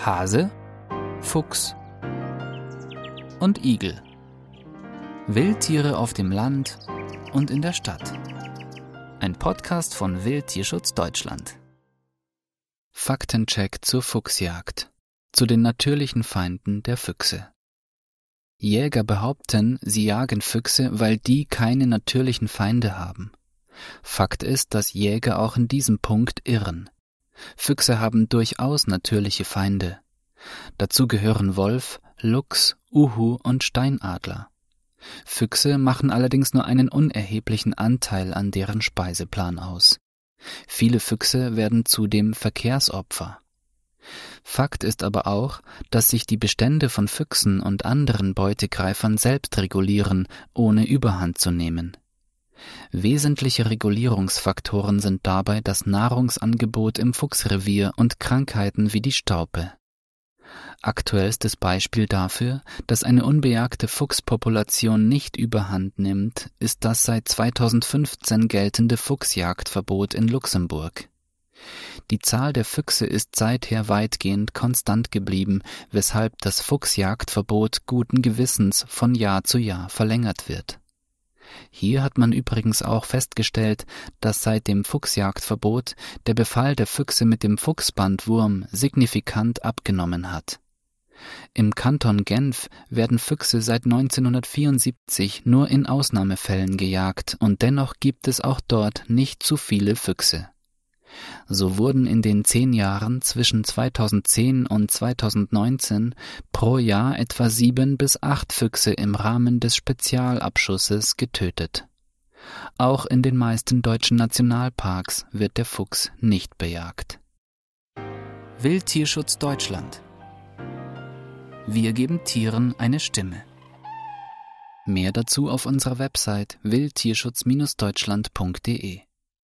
Hase, Fuchs und Igel. Wildtiere auf dem Land und in der Stadt. Ein Podcast von Wildtierschutz Deutschland. Faktencheck zur Fuchsjagd. Zu den natürlichen Feinden der Füchse. Jäger behaupten, sie jagen Füchse, weil die keine natürlichen Feinde haben. Fakt ist, dass Jäger auch in diesem Punkt irren. Füchse haben durchaus natürliche Feinde. Dazu gehören Wolf, Luchs, Uhu und Steinadler. Füchse machen allerdings nur einen unerheblichen Anteil an deren Speiseplan aus. Viele Füchse werden zudem Verkehrsopfer. Fakt ist aber auch, dass sich die Bestände von Füchsen und anderen Beutegreifern selbst regulieren, ohne Überhand zu nehmen. Wesentliche Regulierungsfaktoren sind dabei das Nahrungsangebot im Fuchsrevier und Krankheiten wie die Staupe. Aktuellstes Beispiel dafür, dass eine unbejagte Fuchspopulation nicht überhand nimmt, ist das seit 2015 geltende Fuchsjagdverbot in Luxemburg. Die Zahl der Füchse ist seither weitgehend konstant geblieben, weshalb das Fuchsjagdverbot guten Gewissens von Jahr zu Jahr verlängert wird hier hat man übrigens auch festgestellt, dass seit dem Fuchsjagdverbot der Befall der Füchse mit dem Fuchsbandwurm signifikant abgenommen hat. Im Kanton Genf werden Füchse seit 1974 nur in Ausnahmefällen gejagt und dennoch gibt es auch dort nicht zu viele Füchse. So wurden in den zehn Jahren zwischen 2010 und 2019 pro Jahr etwa sieben bis acht Füchse im Rahmen des Spezialabschusses getötet. Auch in den meisten deutschen Nationalparks wird der Fuchs nicht bejagt. Wildtierschutz Deutschland Wir geben Tieren eine Stimme. Mehr dazu auf unserer Website wildtierschutz-deutschland.de